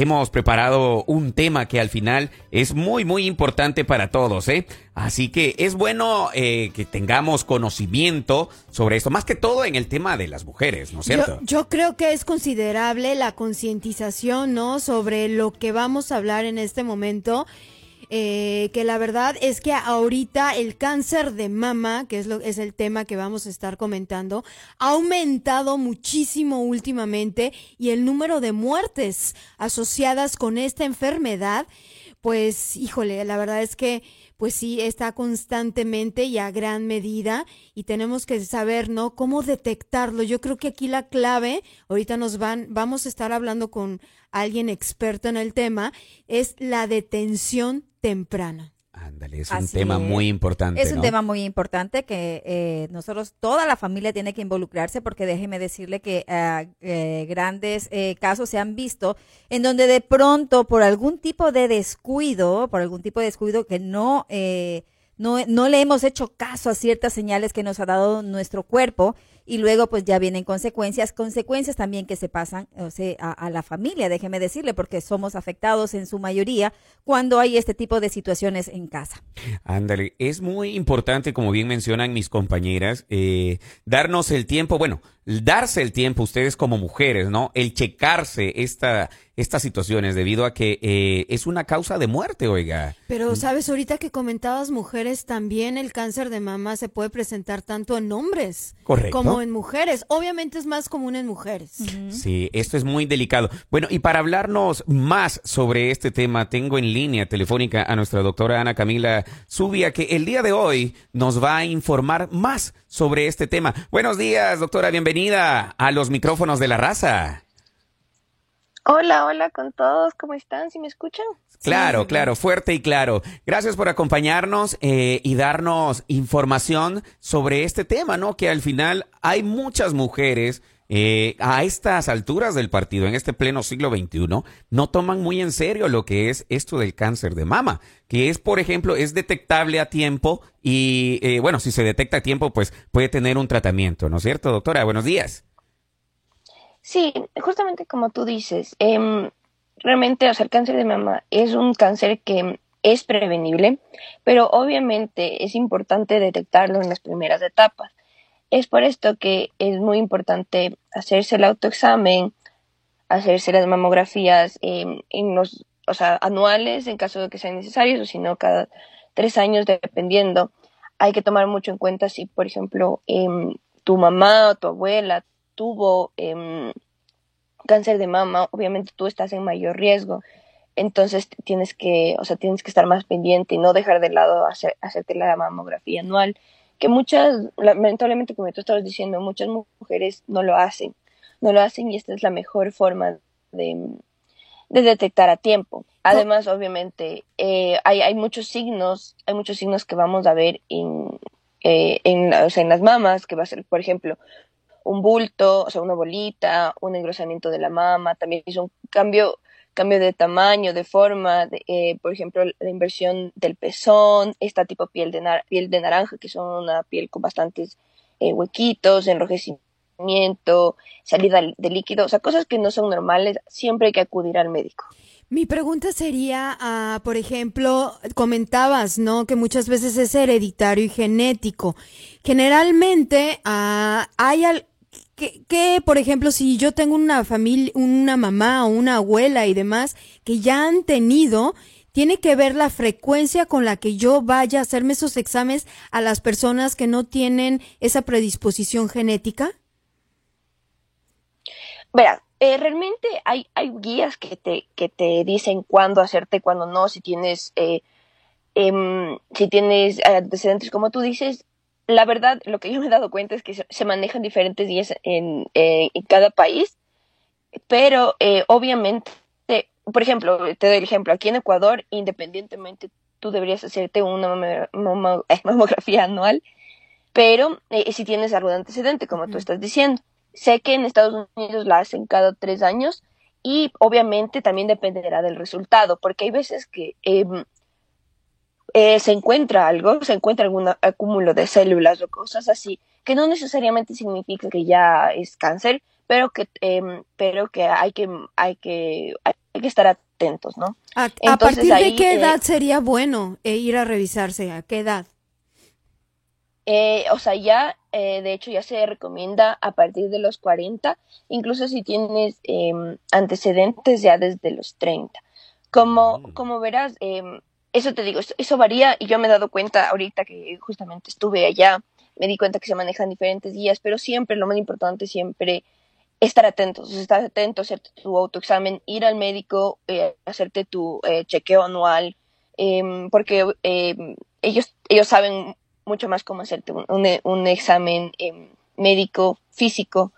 hemos preparado un tema que al final es muy, muy importante para todos, ¿eh? Así que es bueno eh, que tengamos conocimiento sobre esto, más que todo en el tema de las mujeres, ¿no es cierto? Yo, yo creo que es considerable la concientización, ¿no? Sobre lo que vamos a hablar en este momento eh, que la verdad es que ahorita el cáncer de mama, que es, lo, es el tema que vamos a estar comentando, ha aumentado muchísimo últimamente y el número de muertes asociadas con esta enfermedad, pues híjole, la verdad es que pues sí, está constantemente y a gran medida y tenemos que saber, ¿no? Cómo detectarlo. Yo creo que aquí la clave, ahorita nos van, vamos a estar hablando con alguien experto en el tema, es la detención temprana. Ándale, es un tema muy importante. Es un tema muy importante que eh, nosotros, toda la familia tiene que involucrarse porque déjeme decirle que ah, eh, grandes eh, casos se han visto en donde de pronto por algún tipo de descuido, por algún tipo de descuido que no, no, no le hemos hecho caso a ciertas señales que nos ha dado nuestro cuerpo, y luego pues ya vienen consecuencias, consecuencias también que se pasan sea, a, la familia, déjeme decirle, porque somos afectados en su mayoría cuando hay este tipo de situaciones en casa. Ándale, es muy importante, como bien mencionan mis compañeras, eh, darnos el tiempo, bueno, darse el tiempo ustedes como mujeres, ¿no? El checarse esta, estas situaciones debido a que eh, es una causa de muerte, oiga. Pero, ¿sabes? Ahorita que comentabas mujeres, también el cáncer de mama se puede presentar tanto en hombres como en mujeres. Obviamente es más común en mujeres. Sí, esto es muy delicado. Bueno, y para hablarnos más sobre este tema, tengo en línea telefónica a nuestra doctora Ana Camila Zubia, que el día de hoy nos va a informar más sobre este tema. Buenos días, doctora, bienvenida a los micrófonos de la raza. Hola, hola con todos, ¿cómo están? ¿Si me escuchan? Claro, claro, fuerte y claro. Gracias por acompañarnos eh, y darnos información sobre este tema, ¿no? Que al final hay muchas mujeres eh, a estas alturas del partido, en este pleno siglo XXI, no toman muy en serio lo que es esto del cáncer de mama, que es, por ejemplo, es detectable a tiempo y, eh, bueno, si se detecta a tiempo, pues puede tener un tratamiento, ¿no es cierto, doctora? Buenos días. Sí, justamente como tú dices, em, realmente, o sea, el cáncer de mama es un cáncer que es prevenible, pero obviamente es importante detectarlo en las primeras etapas. Es por esto que es muy importante hacerse el autoexamen, hacerse las mamografías en los, o sea, anuales en caso de que sean necesarios, o si no, cada tres años, dependiendo. Hay que tomar mucho en cuenta si, por ejemplo, em, tu mamá o tu abuela tuvo em, cáncer de mama, obviamente tú estás en mayor riesgo. Entonces tienes que, o sea, tienes que estar más pendiente y no dejar de lado hacer, hacerte la mamografía anual que muchas, lamentablemente como tú estabas diciendo, muchas mujeres no lo hacen, no lo hacen y esta es la mejor forma de, detectar a tiempo. Además, obviamente, eh, hay, hay muchos signos, hay muchos signos que vamos a ver en, eh, en, o sea, en las mamas, que va a ser, por ejemplo, un bulto, o sea, una bolita, un engrosamiento de la mama, también es un cambio cambio de tamaño, de forma, eh, por ejemplo, la inversión del pezón, esta tipo piel de, piel de naranja, que son una piel con bastantes eh, huequitos, enrojecimiento, salida de líquido, o sea, cosas que no son normales, siempre hay que acudir al médico. Mi pregunta sería, ah, por ejemplo, comentabas, ¿no? Que muchas veces es hereditario y genético. Generalmente ah, hay, al, que, por ejemplo, si yo tengo una familia, una mamá o una abuela y demás que ya han tenido, tiene que ver la frecuencia con la que yo vaya a hacerme esos exámenes a las personas que no tienen esa predisposición genética? Verá, eh, realmente hay, hay guías que te, que te dicen cuándo hacerte, cuándo no, si tienes, eh, em, si tienes antecedentes, como tú dices, la verdad, lo que yo me he dado cuenta es que se, manejan diferentes días en, eh, en cada país, pero eh, obviamente, por ejemplo, te doy el ejemplo, aquí en Ecuador, independientemente, tú deberías hacerte una eh, mamografía anual, pero si tienes algún antecedente, como tú estás diciendo. Sé que en Estados Unidos la hacen cada tres años y obviamente también dependerá del resultado, porque hay veces que em, eh, se encuentra algo, se encuentra algún acúmulo de células o cosas así, que no necesariamente significa que ya es cáncer, pero que, em, pero que hay que, hay que, hay que estar atentos, ¿no? ¿A, partir de qué edad sería bueno ir a revisarse? ¿A qué edad? Eh, o sea, ya, eh, de hecho, ya se recomienda a partir de los 40, incluso si tienes em, antecedentes ya desde los 30. Como, mm. como verás, em, eso te digo, eso, varía y yo me he dado cuenta ahorita que justamente estuve allá, me di cuenta que se manejan diferentes días, pero siempre, lo más importante, siempre estar atentos, estar atentos, hacerte tu autoexamen, ir al médico, eh, hacerte tu chequeo anual, em, porque ellos, ellos saben mucho más como hacerte un, examen em, médico, físico.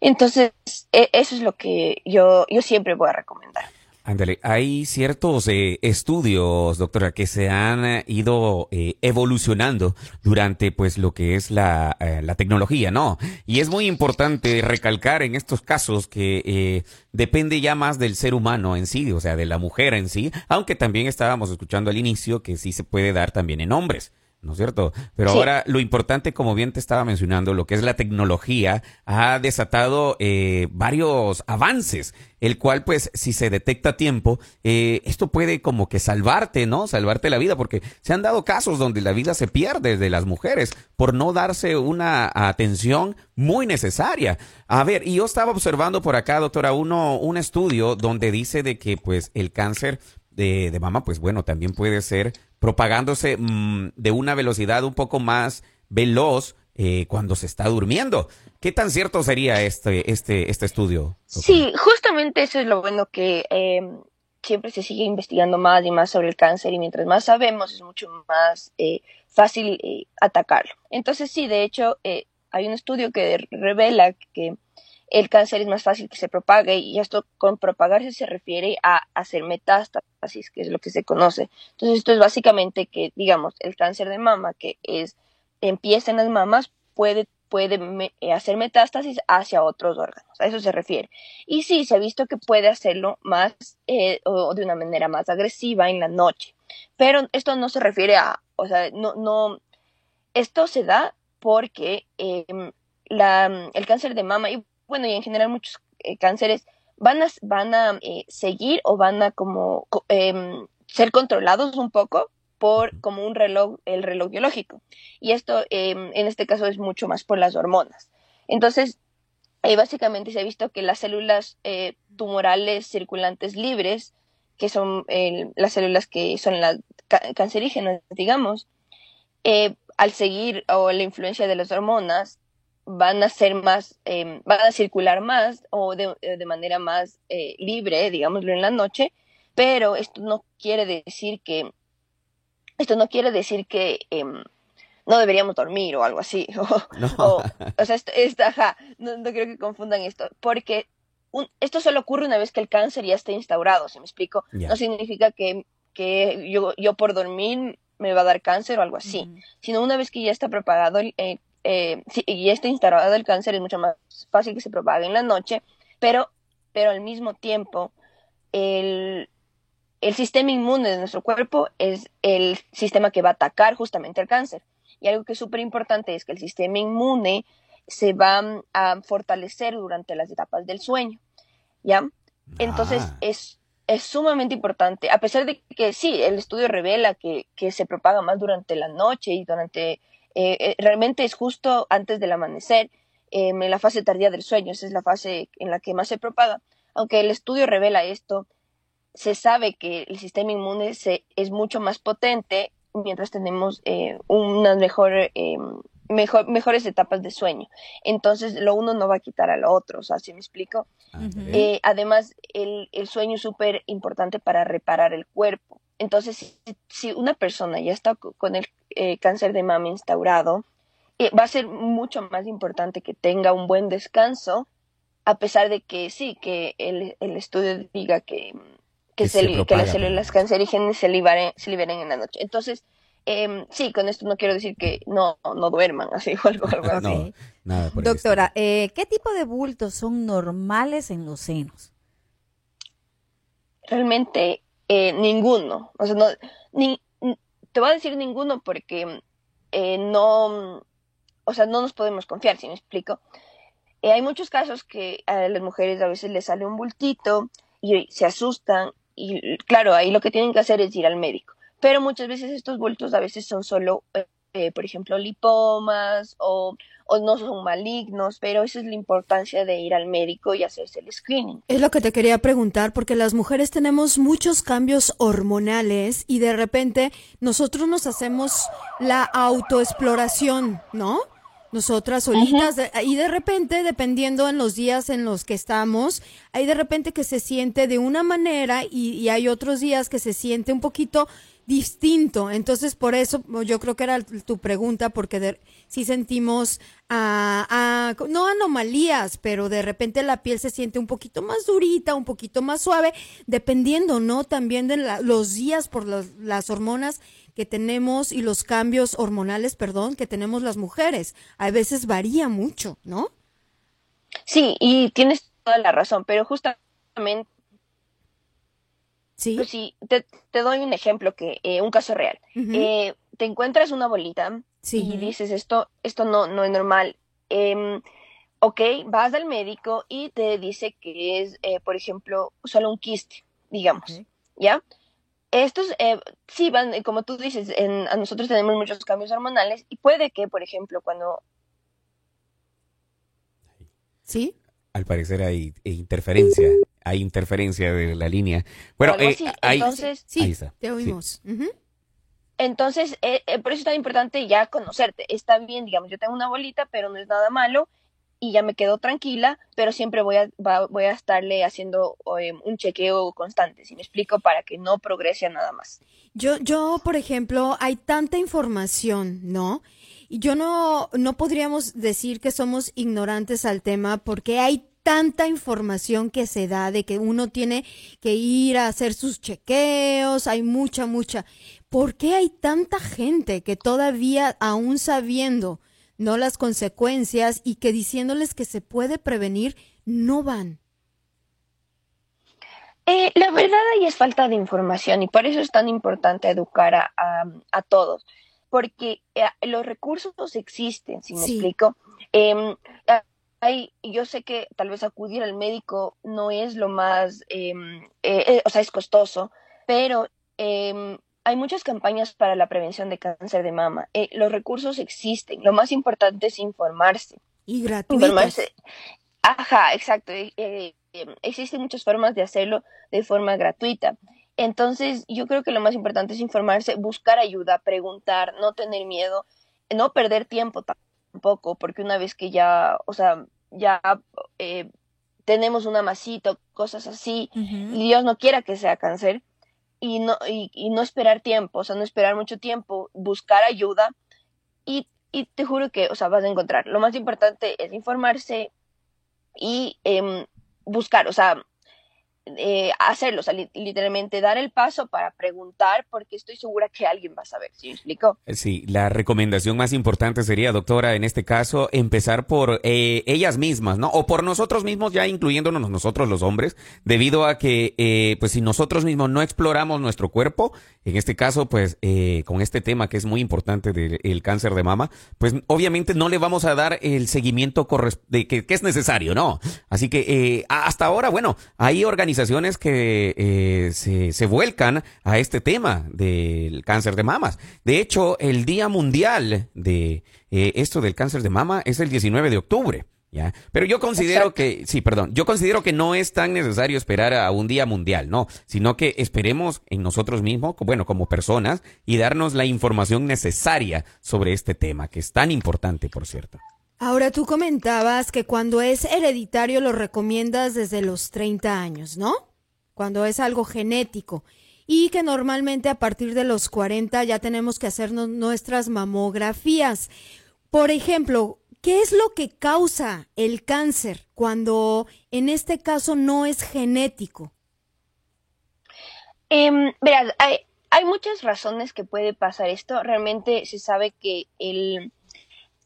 Entonces, e, eso es lo que yo, yo siempre voy a recomendar. Ándale, hay ciertos eh, estudios, doctora, que se han eh, ido eh, evolucionando durante pues lo que es la, la, tecnología, ¿no? Y es muy importante recalcar en estos casos que depende ya más del ser humano en sí, o sea, de la mujer en sí, aunque también estábamos escuchando al inicio que sí se puede dar también en hombres. ¿No es cierto? Pero ahora lo importante, como bien te estaba mencionando, lo que es la tecnología, ha desatado eh, varios avances, el cual pues si se detecta a tiempo, eh, esto puede como que salvarte, ¿no? Salvarte la vida, porque se han dado casos donde la vida se pierde de las mujeres por no darse una atención muy necesaria. A ver, y yo estaba observando por acá, doctora, uno, un estudio donde dice de que pues el cáncer de, de mama, pues bueno, también puede ser propagándose mm, de una velocidad un poco más veloz eh, cuando se está durmiendo. ¿Qué tan cierto sería este, este, este estudio? Sí, justamente eso es lo bueno que em, siempre se sigue investigando más y más sobre el cáncer y mientras más sabemos es mucho más eh, fácil eh, atacarlo. Entonces sí, de hecho, hay un estudio que revela que el cáncer es más fácil que se propague y esto con propagarse se refiere a hacer metástasis, que es lo que se conoce. Entonces esto es básicamente que, digamos, el cáncer de mama, que es empieza en las mamas, puede, puede eh, hacer metástasis hacia otros órganos, a eso se refiere. Y sí, se ha visto que puede hacerlo más eh, o de una manera más agresiva en la noche, pero esto no se refiere a, o sea, no, no, esto se da porque em, la, el cáncer de mama, y bueno, y en general muchos eh, cánceres van a, van a eh, seguir o van a como em, ser controlados un poco por como un reloj, el reloj biológico. Y esto em, en este caso es mucho más por las hormonas. Entonces, eh, básicamente se ha visto que las células tumorales circulantes libres, que son las células que son las cancerígenas, digamos, al seguir o la influencia de las hormonas, van a ser más, em, van a circular más o de, de manera más eh, libre, digámoslo en la noche, pero esto no quiere decir que, esto no quiere decir que em, no deberíamos dormir o algo así. O, o, sea, esto, ajá, no, no, creo que confundan esto, porque un, esto solo ocurre una vez que el cáncer ya está instaurado, ¿se me explico? No significa que, que yo, yo por dormir me va a dar cáncer o algo así, sino una vez que ya está propagado el, eh, eh, y este instalado del cáncer es mucho más fácil que se propague en la noche, pero, pero al mismo tiempo el, el sistema inmune de nuestro cuerpo es el sistema que va a atacar justamente al cáncer. Y algo que es súper importante es que el sistema inmune se va a fortalecer durante las etapas del sueño. ¿Ya? Entonces ah. es, es sumamente importante, a pesar de que sí, el estudio revela que, que se propaga más durante la noche y durante eh, eh, realmente es justo antes del amanecer, em, en la fase tardía del sueño, esa es la fase en la que más se propaga. Aunque el estudio revela esto, se sabe que el sistema inmune se, es mucho más potente mientras tenemos eh, unas mejor, em, mejor, mejores etapas de sueño. Entonces, lo uno no va a quitar a lo otro, o sea, ¿sí me explico? además, el, el sueño es súper importante para reparar el cuerpo. Entonces, si, una persona ya está con el eh, cáncer de mama instaurado, eh, va a ser mucho más importante que tenga un buen descanso, a pesar de que sí, que el, estudio diga que, que, las células cancerígenas se liberen, se liberen en la noche. Entonces, em, sí, con esto no quiero decir que no, no duerman, así o algo, así. Doctora, eh, ¿qué tipo de bultos son normales en los senos? Realmente eh, ninguno. O sea, no, ni, te voy a decir ninguno porque eh, no, o sea, no nos podemos confiar, si me explico. Eh, hay muchos casos que a las mujeres a veces les sale un bultito y se asustan y claro, ahí lo que tienen que hacer es ir al médico. Pero muchas veces estos bultos a veces son solo, eh, por ejemplo, lipomas o, o, no son malignos, pero esa es la importancia de ir al médico y hacerse el screening. Es lo que te quería preguntar, porque las mujeres tenemos muchos cambios hormonales y de repente nosotros nos hacemos la autoexploración, ¿no? nosotras solitas y de repente dependiendo en los días en los que estamos hay de repente que se siente de una manera y, hay otros días que se siente un poquito distinto entonces por eso yo creo que era tu pregunta porque si sentimos a, no anomalías pero de repente la piel se siente un poquito más durita un poquito más suave dependiendo no también de los días por las hormonas que tenemos y los cambios hormonales, perdón, que tenemos las mujeres. A veces varía mucho, ¿no? Sí, y tienes toda la razón, pero justamente Sí. Pues sí, te, doy un ejemplo que, eh, un caso real. Eh, te encuentras una bolita y dices esto, esto no, no es normal. Eh, ok, vas al médico y te dice que es, eh, por ejemplo, solo un quiste, digamos, ¿ya? estos eh, sí van, como tú dices, en, a nosotros tenemos muchos cambios hormonales y puede que, por ejemplo, cuando... ¿Sí? Al parecer hay interferencia, hay interferencia de la línea. Bueno, eh, entonces, sí, te oímos. Entonces, eh, por eso es tan importante ya conocerte. Está bien, digamos, yo tengo una bolita, pero no es nada malo y ya me quedo tranquila, pero siempre voy a, voy a estarle haciendo eh, un chequeo constante, si me explico, para que no progrese a nada más. Yo, yo, por ejemplo, hay tanta información, ¿no? Y yo no, no podríamos decir que somos ignorantes al tema porque hay tanta información que se da de que uno tiene que ir a hacer sus chequeos, hay mucha, mucha. ¿Por qué hay tanta gente que todavía, aún sabiendo no las consecuencias y que diciéndoles que se puede prevenir, no van. Eh, la verdad ahí es falta de información y por eso es tan importante educar a, a, todos, porque eh, los recursos existen, si me explico. Em, hay, yo sé que tal vez acudir al médico no es lo más, em, eh, o sea, es costoso, pero em, hay muchas campañas para la prevención de cáncer de mama. Eh, los recursos existen. Lo más importante es informarse. Y gratuitos. Ajá, exacto. Eh, eh, existen muchas formas de hacerlo de forma gratuita. Entonces, yo creo que lo más importante es informarse, buscar ayuda, preguntar, no tener miedo, no perder tiempo tampoco, porque una vez que ya, o sea, ya tenemos una masita, cosas así, y Dios no quiera que sea cáncer, y no, y, no esperar tiempo, o sea, no esperar mucho tiempo, buscar ayuda y, y, te juro que, o sea, vas a encontrar. Lo más importante es informarse y eh, buscar, o sea, eh, hacerlo, o sea, literalmente dar el paso para preguntar, porque estoy segura que alguien va a saber, ¿sí me explico? Eh, sí, la recomendación más importante sería, doctora, en este caso, empezar por eh, ellas mismas, ¿no? O por nosotros mismos, ya incluyéndonos nosotros los hombres, debido a que, eh, pues si nosotros mismos no exploramos nuestro cuerpo, en este caso, pues con este tema que es muy importante del cáncer de mama, pues obviamente no le vamos a dar el seguimiento de que, es necesario, ¿no? Así que hasta ahora, bueno, hay organizaciones que eh, se, se vuelcan a este tema del cáncer de mamas. De hecho, el Día Mundial de esto del cáncer de mama es el 19 de octubre. ¿ya? Pero yo considero que, sí, perdón, yo considero que no es tan necesario esperar a un día mundial, no, sino que esperemos en nosotros mismos, bueno, como personas, y darnos la información necesaria sobre este tema, que es tan importante, por cierto. Ahora tú comentabas que cuando es hereditario lo recomiendas desde los 30 años, ¿no? Cuando es algo genético. Y que normalmente a partir de los 40 ya tenemos que hacernos nuestras mamografías. Por ejemplo, ¿Qué es lo que causa el cáncer cuando en este caso no es genético? Eh, verás, hay, hay, muchas razones que puede pasar esto. Realmente se sabe que el,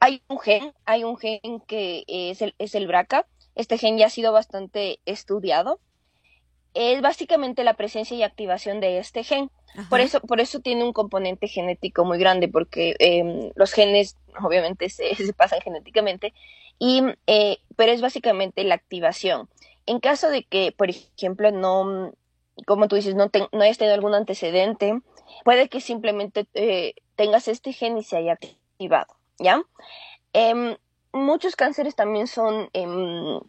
hay un gen, hay un gen que es el, es el BRCA. Este gen ya ha sido bastante estudiado. Es básicamente la presencia y activación de este gen. Por eso, por eso tiene un componente genético muy grande, porque em, los genes obviamente se, se pasan genéticamente, y, eh, pero es básicamente la activación. En caso de que, por ejemplo, no, como tú dices, no, no hayas tenido algún antecedente, puede que simplemente eh, tengas este gen y se haya activado, ¿ya? Em, muchos cánceres también son, em,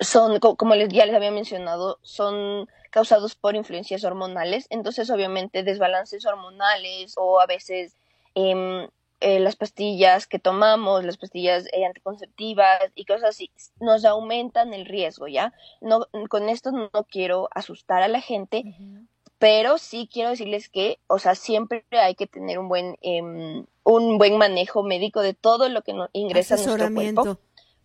son como les, ya les había mencionado, son causados por influencias hormonales, entonces obviamente desbalances hormonales o a veces em, eh, las pastillas que tomamos, las pastillas eh, anticonceptivas y cosas así, nos aumentan el riesgo, ¿ya? No, con esto no quiero asustar a la gente, pero sí quiero decirles que, o sea, siempre hay que tener un buen, em, un buen manejo médico de todo lo que nos ingresa a nuestro cuerpo.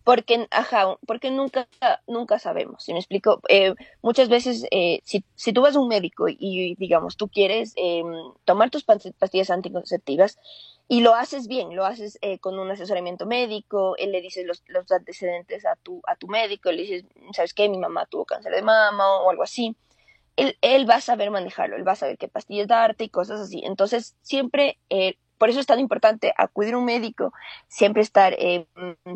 Porque, ajá, porque nunca, nunca sabemos, si me explico? Eh, muchas veces, eh, si, si tú vas a un médico y, digamos, tú quieres em, tomar tus pastillas anticonceptivas, y lo haces bien, lo haces eh, con un asesoramiento médico, él le dices los, los, antecedentes a tu, a tu médico, le dices, ¿sabes qué? Mi mamá tuvo cáncer de mama o algo así él, él, va a saber manejarlo, él va a saber qué pastillas darte y cosas así. Entonces, siempre, eh, por eso es tan importante acudir a un médico, siempre estar, eh, mm,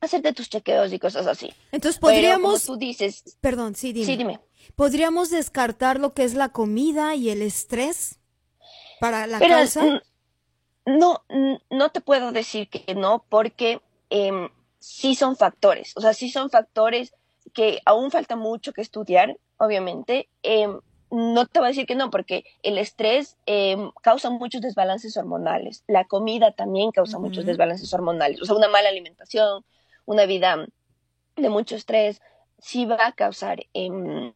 hacerte tus chequeos y cosas así. Entonces, podríamos... tú dices... Perdón, sí, dime. Sí, dime. ¿Podríamos descartar lo que es la comida y el estrés para la causa? Mm, no, no te puedo decir que no, porque eh, sí son factores, o sea, sí son factores que aún falta mucho que estudiar, obviamente. Em, no te voy a decir que no, porque el estrés em, causa muchos desbalances hormonales. La comida también causa muchos desbalances hormonales. O sea, una mala alimentación, una vida de mucho estrés, sí va a causar, em,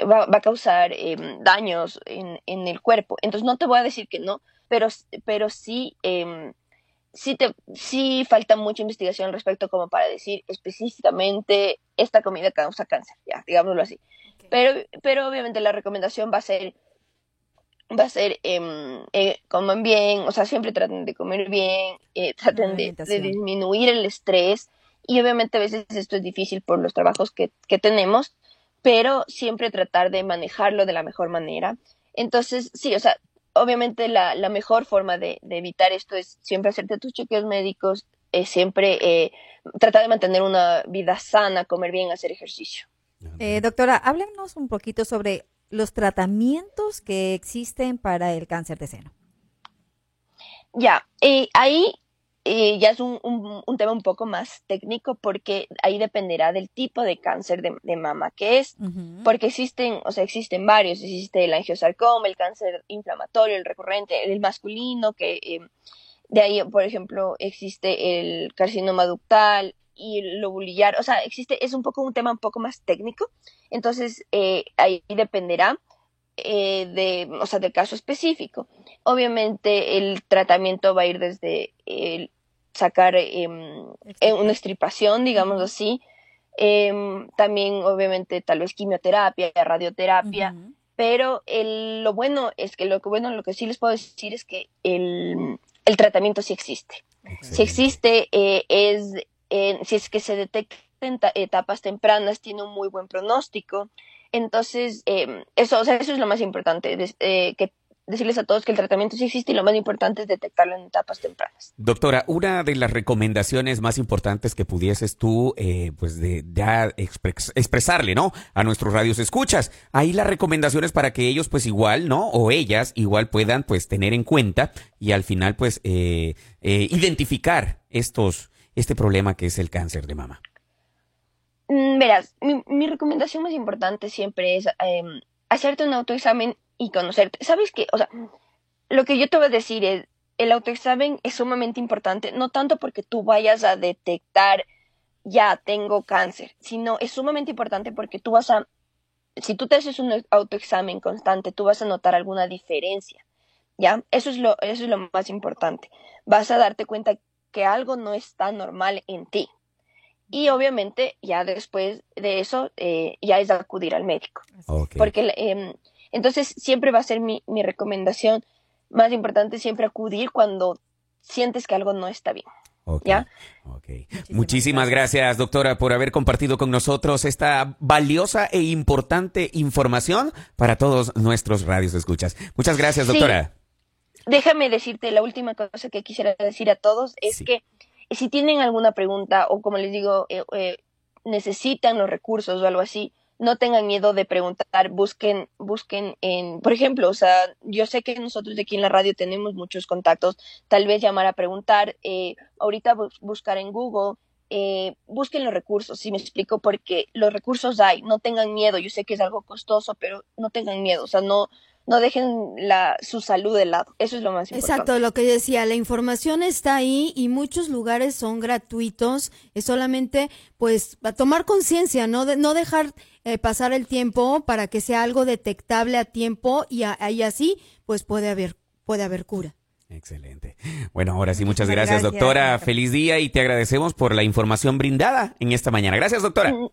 va, a causar daños en, en, el cuerpo. Entonces, no te voy a decir que no, pero, pero sí sí, te, sí falta mucha investigación al respecto como para decir específicamente esta comida causa cáncer, ya, digámoslo así. Pero, pero obviamente la recomendación va a ser va a ser eh, eh, coman bien, o sea, siempre traten de comer bien, eh, traten de, disminuir el estrés y obviamente a veces esto es difícil por los trabajos que, que tenemos, pero siempre tratar de manejarlo de la mejor manera. Entonces, sí, o sea, obviamente la, la mejor forma de, evitar esto es siempre hacerte tus chequeos médicos, es siempre eh, tratar de mantener una vida sana, comer bien, hacer ejercicio. Eh, doctora, háblenos un poquito sobre los tratamientos que existen para el cáncer de seno. Ya, eh, ahí eh, ya es un, un, tema un poco más técnico porque ahí dependerá del tipo de cáncer de, mama que es, porque existen, o sea, existen varios, existe el angiosarcoma, el cáncer inflamatorio, el recurrente, el masculino, que eh, de ahí, por ejemplo, existe el carcinoma ductal y el lobulillar, o sea, existe, es un poco un tema un poco más técnico, entonces eh, ahí dependerá. de, o sea, del caso específico. Obviamente el tratamiento va a ir desde el sacar em, eh, una estripación, digamos así. Em, también, obviamente, tal vez quimioterapia, radioterapia. Pero el, lo bueno es que lo que bueno, lo que sí les puedo decir es que el, el tratamiento sí existe. Si existe, eh, es, si es que se detecta en etapas tempranas, tiene un muy buen pronóstico. Entonces, em, eso, o sea, eso es lo más importante, eh, que decirles a todos que el tratamiento sí existe y lo más importante es detectarlo en etapas tempranas. Doctora, una de las recomendaciones más importantes que pudieses tú, eh, pues, de, ya expresarle, ¿no? A nuestros radios escuchas. Ahí las recomendaciones para que ellos, pues, igual, ¿no? O ellas igual puedan, pues, tener en cuenta y al final, pues, eh, eh, identificar estos, este problema que es el cáncer de mama. Mm, verás, mi, mi recomendación más importante siempre es em, hacerte un autoexamen y conocerte. ¿Sabes qué? O sea, lo que yo te voy a decir es, el autoexamen es sumamente importante, no tanto porque tú vayas a detectar, ya tengo cáncer, sino es sumamente importante porque tú vas a, si tú te haces un autoexamen constante, tú vas a notar alguna diferencia, ¿ya? Eso es lo, eso es lo más importante. Vas a darte cuenta que algo no está normal en ti. Y obviamente ya después de eso eh, ya es acudir al médico. Porque eh, entonces, siempre va a ser mi, mi recomendación más importante, siempre acudir cuando sientes que algo no está bien. ¿Ya? Muchísimas, gracias, doctora, por haber compartido con nosotros esta valiosa e importante información para todos nuestros radios escuchas. Muchas gracias, doctora. Déjame decirte la última cosa que quisiera decir a todos es que si tienen alguna pregunta o como les digo, eh, eh, necesitan los recursos o algo así, no tengan miedo de preguntar, busquen, busquen en, por ejemplo, o sea, yo sé que nosotros de aquí en la radio tenemos muchos contactos, tal vez llamar a preguntar, eh, ahorita buscar en Google, eh, busquen los recursos, si me explico, porque los recursos hay, no tengan miedo, yo sé que es algo costoso, pero no tengan miedo, o sea, no, no dejen la, su salud de lado. Eso es lo más importante. Exacto, lo que decía, la información está ahí y muchos lugares son gratuitos. Es solamente, pues, a tomar conciencia, ¿no? De, no dejar eh, pasar el tiempo para que sea algo detectable a tiempo y, así, pues, puede haber, puede haber cura. Excelente. Bueno, ahora sí, muchas gracias, doctora. Feliz día y te agradecemos por la información brindada en esta mañana. Gracias, doctora. Mm,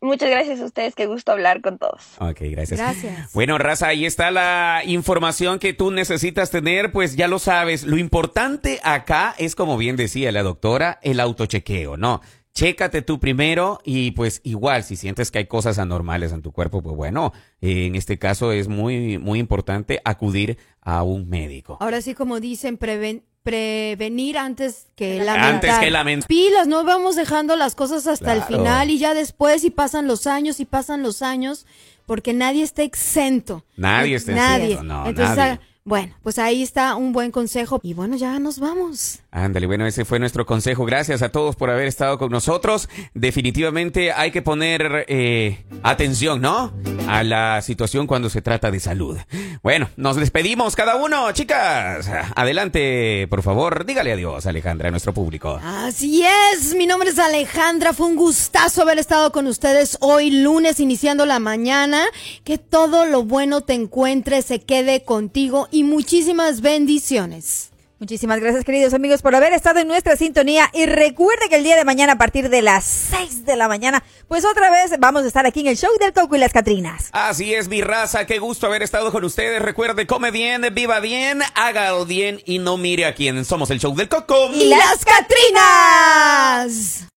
Muchas gracias a ustedes, qué gusto hablar con todos. Ok, gracias. Gracias. Bueno, Raza, ahí está la información que tú necesitas tener, pues ya lo sabes. Lo importante acá es, como bien decía la doctora, el autochequeo, ¿no? Chécate tú primero y pues igual, si sientes que hay cosas anormales en tu cuerpo, pues bueno, en este caso es muy, muy importante acudir a un médico. Ahora sí, como dicen, preven prevenir antes que lamentar. Antes que lamentar. Pilas, no vamos dejando las cosas hasta el final y ya después y pasan los años y pasan los años porque nadie está exento. Nadie está exento. No, Entonces, nadie. Bueno, pues ahí está un buen consejo. Y bueno, ya nos vamos. Ándale, bueno, ese fue nuestro consejo. Gracias a todos por haber estado con nosotros. Definitivamente hay que poner eh, atención, ¿no? A la situación cuando se trata de salud. Bueno, nos despedimos cada uno, chicas. Adelante, por favor, dígale adiós, Alejandra, a nuestro público. Así es, mi nombre es Alejandra. Fue un gustazo haber estado con ustedes hoy lunes, iniciando la mañana. Que todo lo bueno te encuentre, se quede contigo y muchísimas bendiciones. Muchísimas gracias, queridos amigos, por haber estado en nuestra sintonía. Y recuerde que el día de mañana, a partir de las 6 de la mañana, pues otra vez vamos a estar aquí en el show del Coco y las Catrinas. Así es, mi raza. Qué gusto haber estado con ustedes. Recuerde, come bien, viva bien, haga bien y no mire a quién. Somos el show del Coco y las Catrinas.